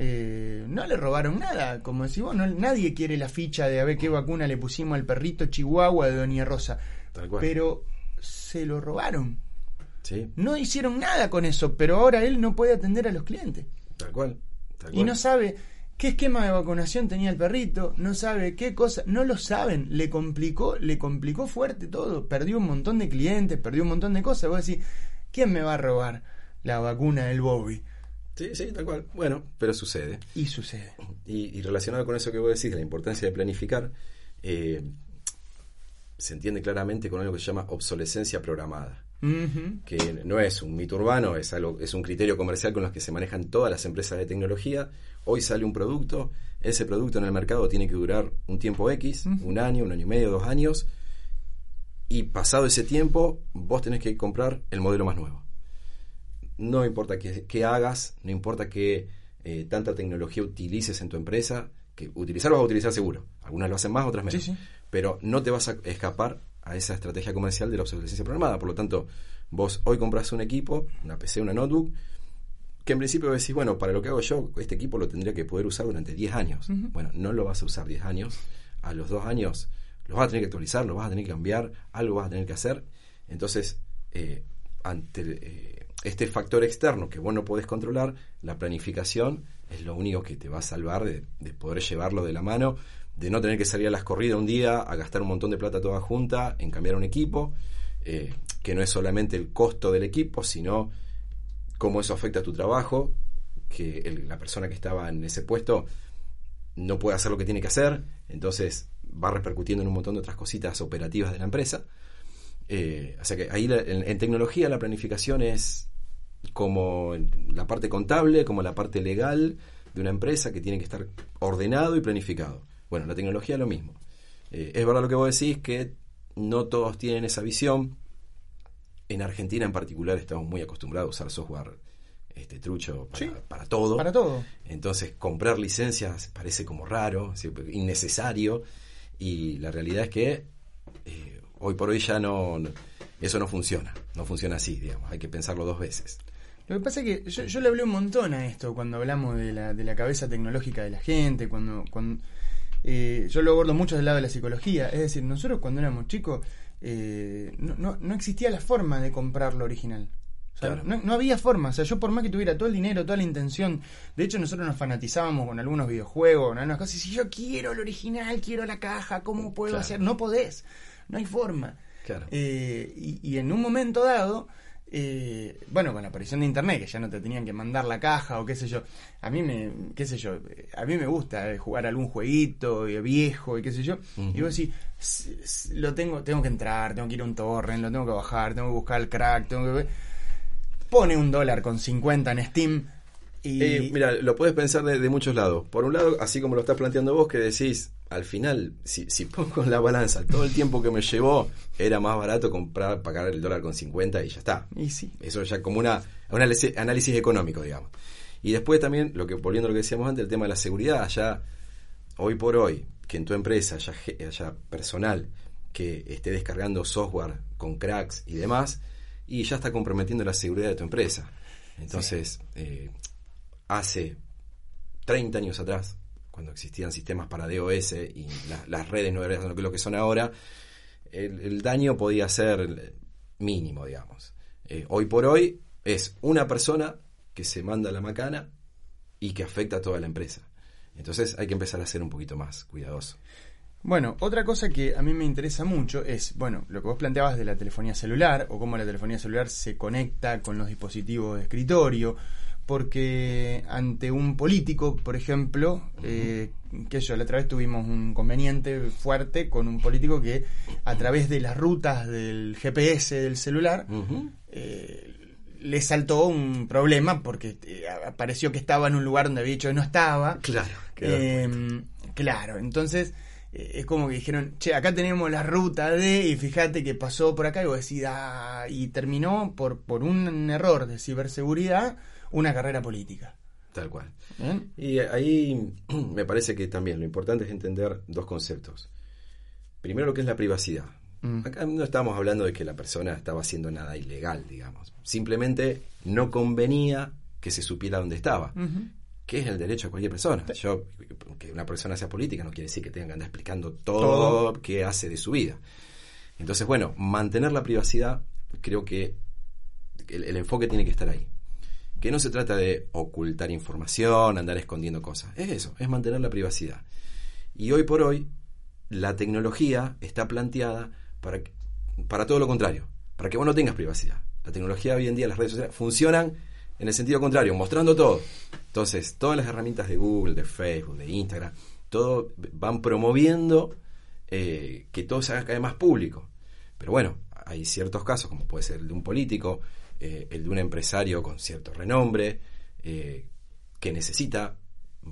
Eh, no le robaron nada, como decís vos, nadie quiere la ficha de a ver qué vacuna le pusimos al perrito chihuahua de Doña Rosa. Pero se lo robaron. No hicieron nada con eso, pero ahora él no puede atender a los clientes. Tal cual. Y no sabe qué esquema de vacunación tenía el perrito, no sabe qué cosa, no lo saben, le complicó, le complicó fuerte todo, perdió un montón de clientes, perdió un montón de cosas. Vos decís, ¿quién me va a robar la vacuna del Bobby? Sí, sí, tal cual. Bueno, pero sucede. Y sucede. Y, relacionado con eso que vos decís, la importancia de planificar, eh, se entiende claramente con algo que se llama obsolescencia programada. Que no es un mito urbano, es, algo, es un criterio comercial con los que se manejan todas las empresas de tecnología. Hoy sale un producto, ese producto en el mercado tiene que durar un tiempo X, un año, un año y medio, dos años, y pasado ese tiempo vos tenés que comprar el modelo más nuevo no importa qué, hagas, no importa qué eh, tanta tecnología utilices en tu empresa, que utilizar vas a utilizar seguro. Algunas lo hacen más, otras menos. Pero no te vas a escapar a esa estrategia comercial de la obsolescencia programada. Por lo tanto, vos hoy compras un equipo, una PC, una notebook, que en principio decís, bueno, para lo que hago yo, este equipo lo tendría que poder usar durante 10 años. Bueno, no lo vas a usar 10 años. A los 2 años lo vas a tener que actualizar, lo vas a tener que cambiar, algo vas a tener que hacer. Entonces, eh, ante... Eh, este factor externo que vos no podés controlar, la planificación es lo único que te va a salvar de, poder llevarlo de la mano, de no tener que salir a las corridas un día a gastar un montón de plata toda junta en cambiar un equipo, eh, que no es solamente el costo del equipo, sino cómo eso afecta a tu trabajo, que la persona que estaba en ese puesto no puede hacer lo que tiene que hacer, entonces va repercutiendo en un montón de otras cositas operativas de la empresa. Eh, o sea que ahí en, tecnología la planificación es como la parte contable, como la parte legal de una empresa que tiene que estar ordenado y planificado. Bueno, la tecnología es lo mismo. Eh, es verdad lo que vos decís, que no todos tienen esa visión. En Argentina en particular estamos muy acostumbrados a usar software este trucho para, todo. Para todo. Entonces, comprar licencias parece como raro, innecesario. Y la realidad es que eh, hoy por hoy ya no, eso no funciona. No funciona así, digamos. Hay que pensarlo dos veces. Lo que pasa es que yo, le hablé un montón a esto cuando hablamos de la, de la cabeza tecnológica de la gente, cuando, cuando eh, yo lo abordo mucho del lado de la psicología. Es decir, nosotros cuando éramos chicos eh, no, no, no, existía la forma de comprar lo original. no, había forma. O sea, yo por más que tuviera todo el dinero, toda la intención. De hecho, nosotros nos fanatizábamos con algunos videojuegos, con algunas cosas. Si yo quiero el original, quiero la caja, ¿cómo puedo hacer? No podés. No hay forma. Eh, y, y, en un momento dado eh, bueno, con la aparición de internet, que ya no te tenían que mandar la caja o qué sé yo, a mí me, qué sé yo, a mí me gusta eh, jugar algún jueguito viejo y qué sé yo, y vos decís, lo tengo, tengo que entrar, tengo que ir a un torrent, lo tengo que bajar, tengo que buscar el crack, tengo que... Pone un dólar con 50 en Steam, y... Eh, mira, lo puedes pensar de, de, muchos lados. Por un lado, así como lo estás planteando vos, que decís, al final, si, si pongo en la balanza todo el tiempo que me llevó, era más barato comprar, pagar el dólar con 50 y ya está. Y sí. Eso ya como una, un análisis económico, digamos. Y después también, lo que volviendo a lo que decíamos antes, el tema de la seguridad, ya hoy por hoy, que en tu empresa haya, haya personal que esté descargando software con cracks y demás, y ya está comprometiendo la seguridad de tu empresa. Entonces, eh, hace 30 años atrás, cuando existían sistemas para DOS y las redes no eran lo que son ahora, el, daño podía ser mínimo, digamos. Eh, hoy por hoy es una persona que se manda la macana y que afecta a toda la empresa. Entonces hay que empezar a ser un poquito más cuidadoso. Bueno, otra cosa que a mí me interesa mucho es, bueno, lo que vos planteabas de la telefonía celular o cómo la telefonía celular se conecta con los dispositivos de escritorio porque ante un político, por ejemplo, eh, que yo la otra vez tuvimos un conveniente fuerte con un político que a través de las rutas del GPS del celular eh, le saltó un problema porque eh, apareció que estaba en un lugar donde había dicho que no estaba. Claro. Em, claro, entonces es como que dijeron, che, acá tenemos la ruta de, y fíjate que pasó por acá, y vos decís, ah", y terminó por, por un error de ciberseguridad una carrera política. Tal cual. Y ahí me parece que también lo importante es entender dos conceptos. Primero lo que es la privacidad. Mm. Acá no estamos hablando de que la persona estaba haciendo nada ilegal, digamos. Simplemente no convenía que se supiera dónde estaba. Que es el derecho de cualquier persona. Yo, que una persona sea política no quiere decir que tenga que andar explicando todo, todo. qué hace de su vida. Entonces, bueno, mantener la privacidad, creo que el enfoque tiene que estar ahí que no se trata de ocultar información, andar escondiendo cosas. Es eso, es mantener la privacidad. Y hoy por hoy, la tecnología está planteada para, para todo lo contrario, para que vos no tengas privacidad. La tecnología hoy en día, las redes sociales, funcionan en el sentido contrario, mostrando todo. Entonces, todas las herramientas de Google, de Facebook, de Instagram, todo van promoviendo eh, que todo se haga cada vez más público. Pero bueno, hay ciertos casos, como puede ser el de un político, eh, el de un empresario con cierto renombre, eh, que necesita,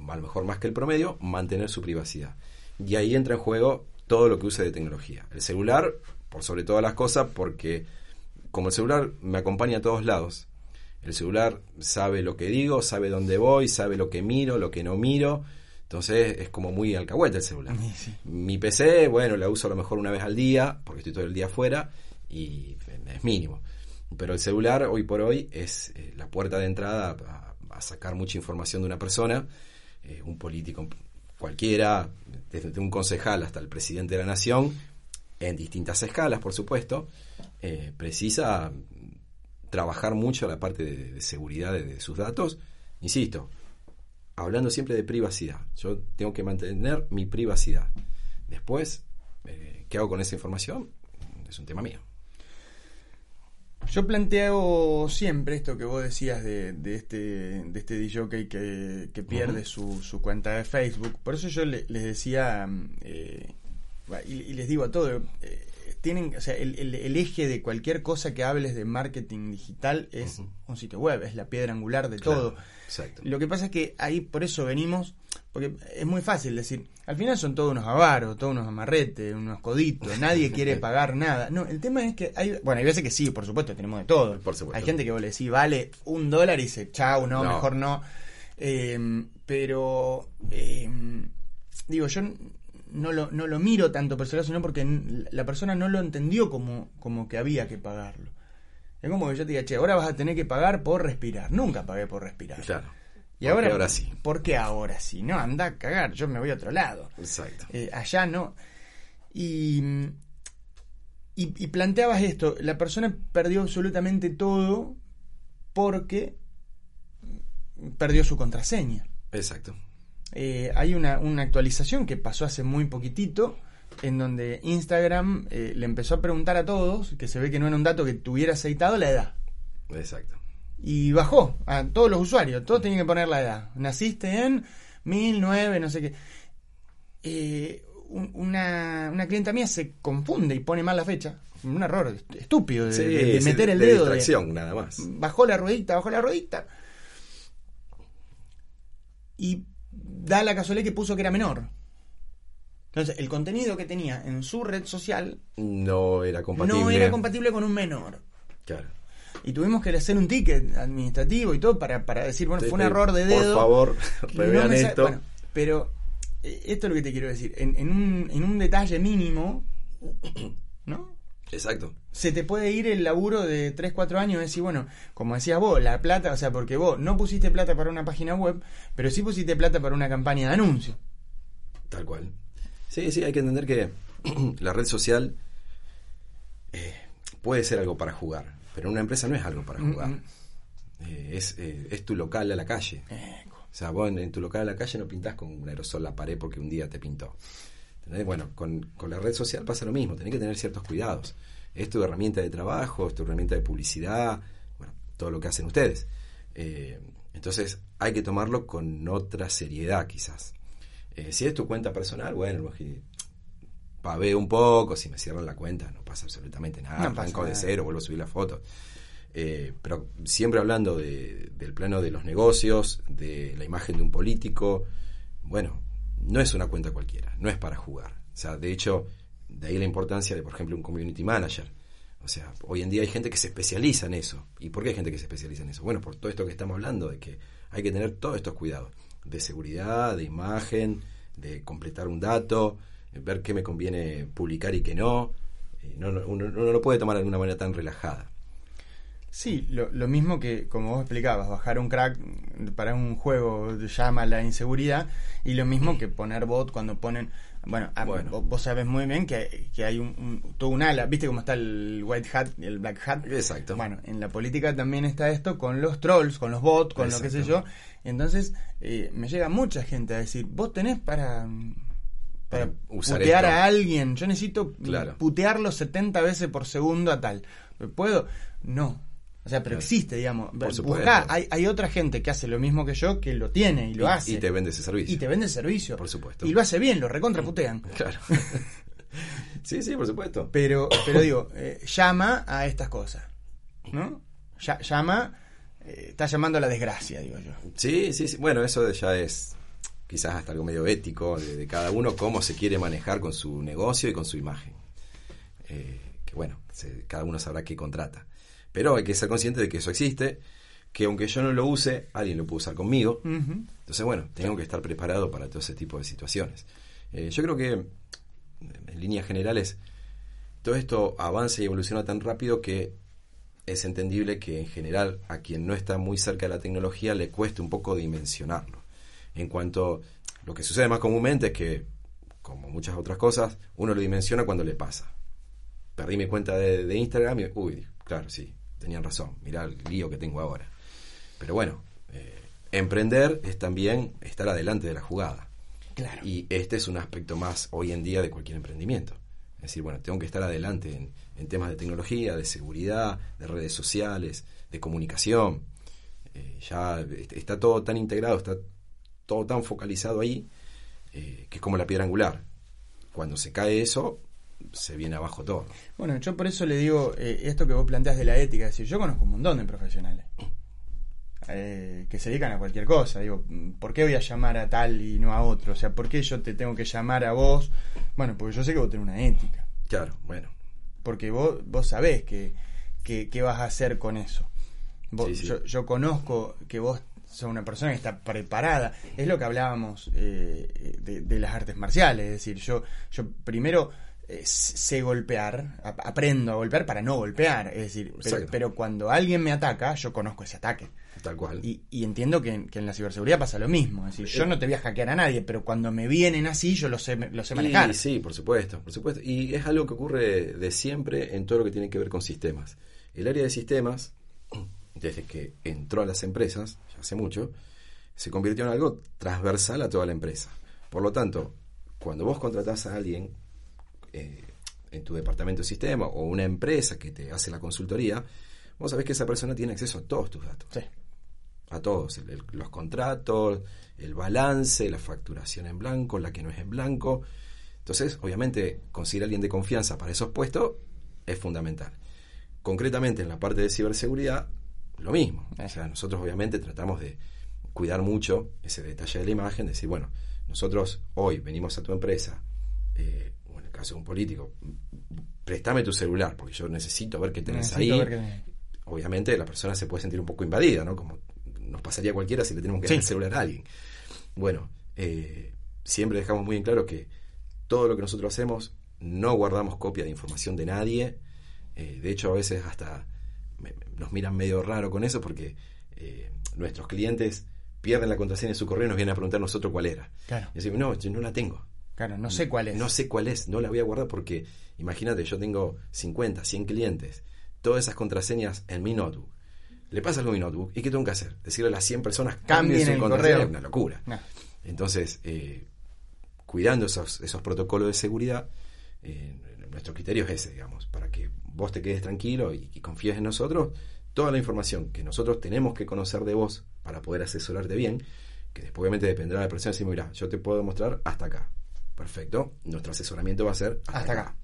a lo mejor más que el promedio, mantener su privacidad. Y ahí entra en juego todo lo que use de tecnología. El celular, por sobre todas las cosas, porque como el celular me acompaña a todos lados, el celular sabe lo que digo, sabe dónde voy, sabe lo que miro, lo que no miro. Entonces es como muy alcahuete el celular. Mi PC, bueno, la uso a lo mejor una vez al día, porque estoy todo el día afuera, y es mínimo. Pero el celular hoy por hoy es eh, la puerta de entrada a, sacar mucha información de una persona, eh, un político cualquiera, desde un concejal hasta el presidente de la nación, en distintas escalas, por supuesto, eh, precisa trabajar mucho la parte de, seguridad de, sus datos. Insisto, hablando siempre de privacidad. Yo tengo que mantener mi privacidad. Después, ¿qué hago con esa información? Es un tema mío. Yo planteo siempre esto que vos decías de, este de este DJ que, que pierde su, su, cuenta de Facebook. Por eso yo les decía, mm, eh, y, les digo a todos, eh, tienen, o sea, el, el, eje de cualquier cosa que hables de marketing digital es un sitio web, es la piedra angular de todo. Exacto. Lo que pasa es que ahí por eso venimos, porque es muy fácil decir, al final son todos unos avaros, todos unos amarretes, unos coditos, nadie quiere pagar nada. No, el tema es que hay, bueno, hay veces que sí, por supuesto, tenemos de todo. Por supuesto. Hay gente que vos le decís, vale un dólar y dice, chau, no, mejor no. Eh, pero, eh, digo, yo no lo, no lo miro tanto personal, sino porque la persona no lo entendió como, como que había que pagarlo. Es como que yo te diga, che, ahora vas a tener que pagar por respirar. Nunca pagué por respirar. Claro. Y ahora, ahora sí. ¿Por qué ahora sí? No, anda a cagar, yo me voy a otro lado. Exacto. Eh, allá no. Y, y, y, planteabas esto, la persona perdió absolutamente todo porque perdió su contraseña. Exacto. Eh, hay una, una, actualización que pasó hace muy poquitito, en donde Instagram eh, le empezó a preguntar a todos, que se ve que no era un dato que tuviera aceitado, la edad. Exacto. Y bajó a todos los usuarios, todos tenían que poner la edad. Naciste en 1009, no sé qué. Eh, una, una clienta mía se confunde y pone mal la fecha. Un error estúpido de, meter el dedo. De nada más. Bajó la ruedita, bajó la ruedita. Y da la casualidad que puso que era menor. Entonces, el contenido que tenía en su red social no era compatible. No era compatible con un menor. Claro. Y tuvimos que hacer un ticket administrativo y todo para, para decir, bueno, fue un error de dedo. Por favor, revean esto. pero eh, esto es lo que te quiero decir. En, en, un, en un detalle mínimo, ¿no? Exacto. Se te puede ir el laburo de 3, 4 años y decir, bueno, como decías vos, la plata, o sea, porque vos no pusiste plata para una página web, pero sí pusiste plata para una campaña de anuncio. Tal cual. Sí, sí, hay que entender que la red social eh, puede ser algo para jugar, pero una empresa no es algo para jugar. Eh, es, eh, es, tu local a la calle. O sea, vos en, tu local a la calle no pintás con un aerosol la pared porque un día te pintó. Bueno, con, la red social pasa lo mismo, tenés que tener ciertos cuidados. Es tu herramienta de trabajo, es tu herramienta de publicidad, bueno, todo lo que hacen ustedes. Eh, entonces hay que tomarlo con otra seriedad quizás. Eh, si es tu cuenta personal, bueno, pavé un poco, si me cierran la cuenta no pasa absolutamente nada, no de cero, vuelvo a subir la foto. Eh, pero siempre hablando del plano de los negocios, de la imagen de un político, bueno, no es una cuenta cualquiera, no es para jugar. O sea, de hecho, de ahí la importancia de, por ejemplo, un community manager. O sea, hoy en día hay gente que se especializa en eso. ¿Y por qué hay gente que se especializa en eso? Bueno, por todo esto que estamos hablando, de que hay que tener todos estos cuidados, de seguridad, de imagen, de completar un dato, ver qué me conviene publicar y qué no. Eh, no, uno no lo puede tomar de una manera tan relajada. Sí, lo, lo, mismo que, como vos explicabas, bajar un crack para un juego llama la inseguridad y lo mismo que poner bot cuando ponen... Bueno, ah, Vos, sabes muy bien que, que hay un, todo un ala, ¿viste cómo está el white hat y el black hat? Exacto. Bueno, en la política también está esto con los trolls, con los bots, con lo que sé yo. Entonces, eh, me llega mucha gente a decir, vos tenés para para putear a alguien. Yo necesito putearlo 70 veces por segundo a tal. ¿Puedo? No. O sea, pero existe, digamos. hay, hay otra gente que hace lo mismo que yo, que lo tiene y lo hace. Y te vende ese servicio. Y te vende el servicio. Por supuesto. Y lo hace bien, lo recontraputean. Claro. sí, sí, por supuesto. Pero, pero digo, eh, llama a estas cosas. ¿No? llama, eh, está llamando a la desgracia, digo yo. Sí, sí, sí. Bueno, eso ya es quizás hasta algo medio ético de, cada uno, cómo se quiere manejar con su negocio y con su imagen. Eh, que bueno, cada uno sabrá qué contrata. Pero hay que ser consciente de que eso existe, que aunque yo no lo use, alguien lo puede usar conmigo. Entonces, bueno, tengo que estar preparado para todo ese tipo de situaciones. Eh, yo creo que, en líneas generales, todo esto avanza y evoluciona tan rápido que es entendible que en general a quien no está muy cerca de la tecnología le cueste un poco dimensionarlo. En cuanto lo que sucede más comúnmente es que, como muchas otras cosas, uno lo dimensiona cuando le pasa. Perdí mi cuenta de, de Instagram y, uy, claro, sí, tenían razón, mirá el lío que tengo ahora. Pero bueno, eh, emprender es también estar adelante de la jugada. Claro. Y este es un aspecto más hoy en día de cualquier emprendimiento. Es decir, bueno, tengo que estar adelante en, temas de tecnología, de seguridad, de redes sociales, de comunicación. Eh, ya está todo tan integrado, está todo tan focalizado ahí, eh, que es como la piedra angular. Cuando se cae eso, se viene abajo todo. Bueno, yo por eso le digo eh, esto que vos planteas de la ética, es decir, yo conozco un montón de profesionales eh, que se dedican a cualquier cosa. Digo, ¿por qué voy a llamar a tal y no a otro? O sea, ¿por qué yo te tengo que llamar a vos? Bueno, porque yo sé que vos tenés una ética. Claro, bueno. Porque vos, vos sabés que, que, vas a hacer con eso. Yo, yo conozco que vos sos una persona que está preparada. Es lo que hablábamos eh, de, las artes marciales. Es decir, yo, yo primero eh, sé golpear, aprendo a golpear para no golpear. Es decir, pero, cuando alguien me ataca, yo conozco ese ataque. Tal cual. Y, entiendo que, en la ciberseguridad pasa lo mismo. Es decir, yo eh, no te voy a hackear a nadie, pero cuando me vienen así, yo lo sé, lo sé manejar. sí, por supuesto, por supuesto. Y es algo que ocurre de siempre en todo lo que tiene que ver con sistemas. El área de sistemas, desde que entró a las empresas, ya hace mucho, se convirtió en algo transversal a toda la empresa. Por lo tanto, cuando vos contratás a alguien eh, en tu departamento de sistema o una empresa que te hace la consultoría, vos sabés que esa persona tiene acceso a todos tus datos. Sí. A todos, los contratos, el balance, la facturación en blanco, la que no es en blanco. Entonces, obviamente, conseguir a alguien de confianza para esos puestos es fundamental. Concretamente en la parte de ciberseguridad, lo mismo. O sea, nosotros obviamente tratamos de cuidar mucho ese detalle de la imagen, decir, bueno, nosotros hoy venimos a tu empresa, eh, caso de un político, préstame tu celular, porque yo necesito ver qué tenés ahí. Obviamente la persona se puede sentir un poco invadida, ¿no? Como nos pasaría a cualquiera si le tenemos que dar el celular a alguien. Bueno, eh, siempre dejamos muy en claro que todo lo que nosotros hacemos no guardamos copia de información de nadie. Eh, de hecho, a veces hasta nos miran medio raro con eso porque eh, nuestros clientes pierden la contraseña de su correo y nos vienen a preguntar nosotros cuál era. Claro. Y decimos, no, yo no la tengo. Claro, no sé cuál es. No sé cuál es, no la voy a guardar porque, imagínate, yo tengo 50, 100 clientes, todas esas contraseñas en mi notebook. Le pasa algo a mi notebook y ¿qué tengo que hacer? Decirle a las 100 personas cambien su contraseña. Es una locura. Entonces, eh, cuidando esos, esos protocolos de seguridad, eh, nuestro criterio es ese, digamos, para que vos te quedes tranquilo y, confíes en nosotros, toda la información que nosotros tenemos que conocer de vos para poder asesorarte bien, que después obviamente dependerá de la persona, decimos, mira, yo te puedo mostrar hasta acá. Perfecto, nuestro asesoramiento va a ser hasta, acá.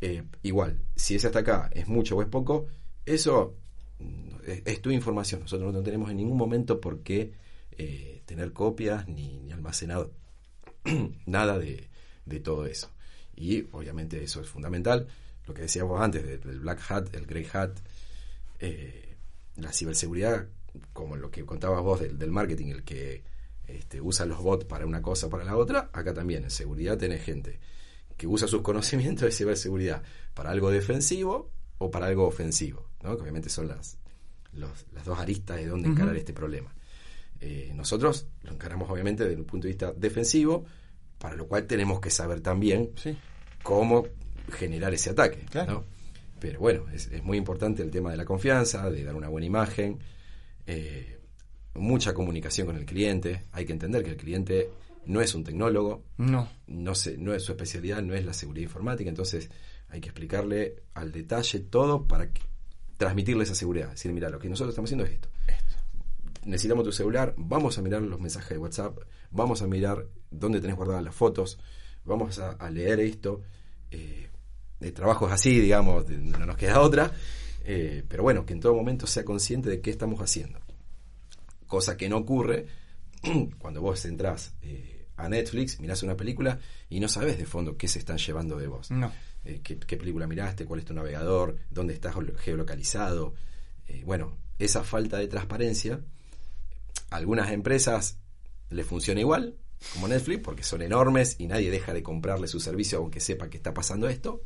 Eh, igual, si ese hasta acá es mucho o es poco, eso mm, es, tu información. Nosotros no tenemos en ningún momento por qué eh, tener copias ni, ni almacenado nada de, de todo eso. Y obviamente eso es fundamental lo que decíamos antes del black hat, el grey hat, eh, la ciberseguridad, como lo que contabas vos del, marketing, el que este, usa los bots para una cosa o para la otra, acá también en seguridad tenés gente que usa sus conocimientos de ciberseguridad para algo defensivo o para algo ofensivo, ¿no? que obviamente son las, las dos aristas de dónde encarar este problema. Eh, nosotros lo encaramos obviamente desde un punto de vista defensivo, para lo cual tenemos que saber también cómo generar ese ataque. Pero bueno, es, muy importante el tema de la confianza, de dar una buena imagen, eh, mucha comunicación con el cliente. Hay que entender que el cliente no es un tecnólogo, no, no, se, no es su especialidad, no es la seguridad informática, entonces hay que explicarle al detalle todo para transmitirle esa seguridad. decir, mira, lo que nosotros estamos haciendo es esto. Necesitamos tu celular, vamos a mirar los mensajes de WhatsApp, vamos a mirar dónde tenés guardadas las fotos, vamos a, leer esto. Eh, de trabajos así, digamos, no nos queda otra, eh, pero bueno, que en todo momento sea consciente de qué estamos haciendo. Cosa que no ocurre cuando vos entrás eh, a Netflix, mirás una película y no sabes de fondo qué se están llevando de vos. No. Eh, qué, película miraste, cuál es tu navegador, dónde estás geolocalizado. bueno, esa falta de transparencia, algunas empresas les funciona igual, como Netflix, porque son enormes y nadie deja de comprarle su servicio aunque sepa que está pasando esto.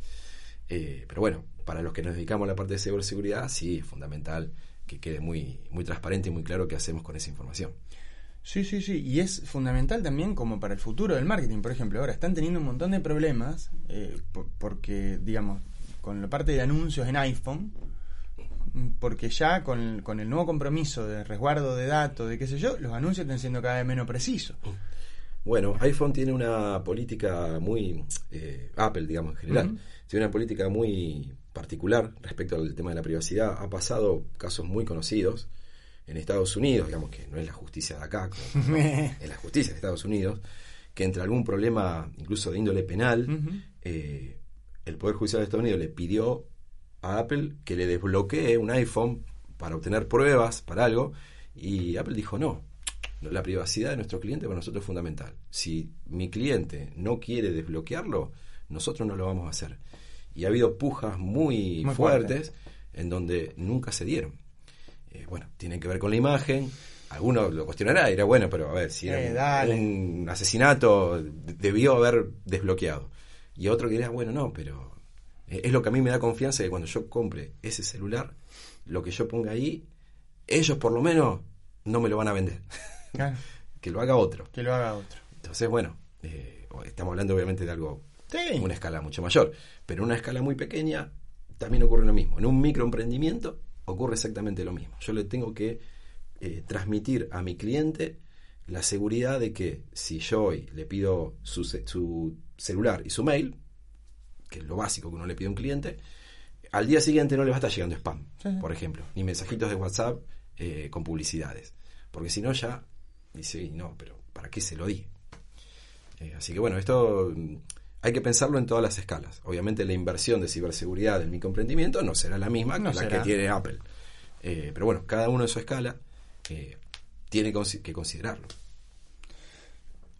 Eh, pero bueno, para los que nos dedicamos a la parte de ciberseguridad, sí es fundamental que quede muy, muy transparente y muy claro qué hacemos con esa información. Sí, sí, sí. Y es fundamental también como para el futuro del marketing. Por ejemplo, ahora están teniendo un montón de problemas eh, porque, digamos, con la parte de anuncios en iPhone, porque ya con, con, el nuevo compromiso de resguardo de datos, de qué sé yo, los anuncios están siendo cada vez menos precisos. Bueno, iPhone tiene una política muy, eh, Apple digamos en general, tiene una política muy particular respecto al tema de la privacidad. Ha pasado casos muy conocidos en Estados Unidos, digamos que no es la justicia de acá, es la justicia de Estados Unidos, que entre algún problema incluso de índole penal, eh, el Poder Judicial de Estados Unidos le pidió a Apple que le desbloquee un iPhone para obtener pruebas para algo y Apple dijo no. La privacidad de nuestro cliente para nosotros es fundamental. Si mi cliente no quiere desbloquearlo, nosotros no lo vamos a hacer. Y ha habido pujas muy, fuertes en donde nunca se dieron. Eh, bueno, tienen que ver con la imagen. Alguno lo cuestionará, dirá, bueno, pero a ver, si era Eh, un asesinato, debió haber desbloqueado. Y otro que dirá, bueno, no, pero eh, es lo que a mí me da confianza que cuando yo compre ese celular, lo que yo ponga ahí, ellos por lo menos no me lo van a vender. Claro, que lo haga otro. que lo haga otro. Entonces, bueno, eh, estamos hablando obviamente de algo, Sí. una escala mucho mayor, pero en una escala muy pequeña también ocurre lo mismo. En un microemprendimiento ocurre exactamente lo mismo. Yo le tengo que eh, transmitir a mi cliente la seguridad de que si yo hoy le pido su, su celular y su mail, que es lo básico que uno le pide a un cliente, al día siguiente no le va a estar llegando spam, Sí, por ejemplo, ni mensajitos de WhatsApp eh, con publicidades. Porque si no ya dice, "Y no, pero ¿para qué se lo di? Eh, así que bueno, esto hay que pensarlo en todas las escalas. Obviamente la inversión de ciberseguridad del microemprendimiento no será la misma No que la que tiene Apple. Eh, pero bueno, cada uno en su escala eh, tiene que considerarlo.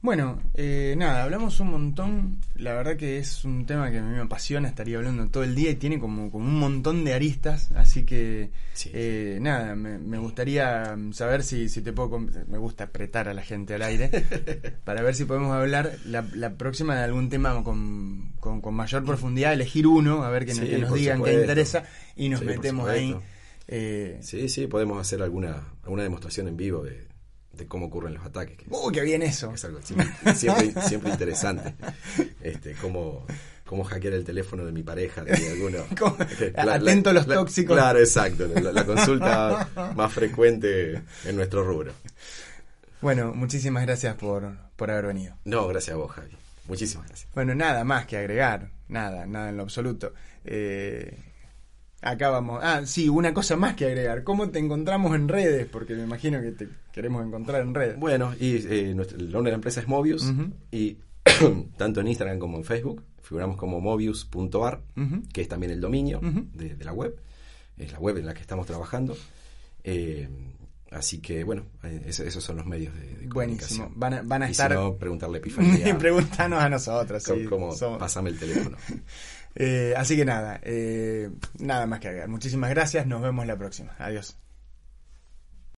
Bueno, eh, nada, hablamos un montón. La verdad que es un tema que a mí me apasiona, estaría hablando todo el día y tiene como, como un montón de aristas. Así que, Sí. eh, nada, me, me gustaría saber si, si te puedo. Me gusta apretar a la gente al aire para ver si podemos hablar la, la próxima de algún tema con, con, con mayor profundidad, elegir uno, a ver que, nos- Sí, que nos por digan qué interesa y nos metemos ahí. Eh, Sí, sí, podemos hacer alguna, alguna demostración en vivo de, de cómo ocurren los ataques. Que es- ¡Uh, qué bien eso! es algo siempre, siempre, siempre interesante. Este, cómo, cómo hackear el teléfono de mi pareja, de alguno. Atento a los tóxicos. Claro, exacto. La, la consulta más frecuente en nuestro rubro. Bueno, muchísimas gracias por, por haber venido. No, gracias a vos, Javi. Muchísimas gracias. Bueno, nada más que agregar, nada, nada en lo absoluto. Eh, acá vamos. Ah, sí, una cosa más que agregar. ¿Cómo te encontramos en redes? Porque me imagino que te queremos encontrar en redes. Bueno, y eh, nuestro- el nombre de la empresa es Mobius. Y tanto en Instagram como en Facebook figuramos como mobius.ar, que es también el dominio de, de la web. Es la web en la que estamos trabajando. Eh, así que, bueno, eh, esos, son los medios de, de Buenísimo. comunicación. Van a, van a y estar. si no, preguntarle a Epifanía. Pregúntanos a nosotros. sí, cómo- somos- pásame el teléfono. Eh, así que nada, eh, nada más que agregar. Muchísimas gracias. Nos vemos la próxima. Adiós.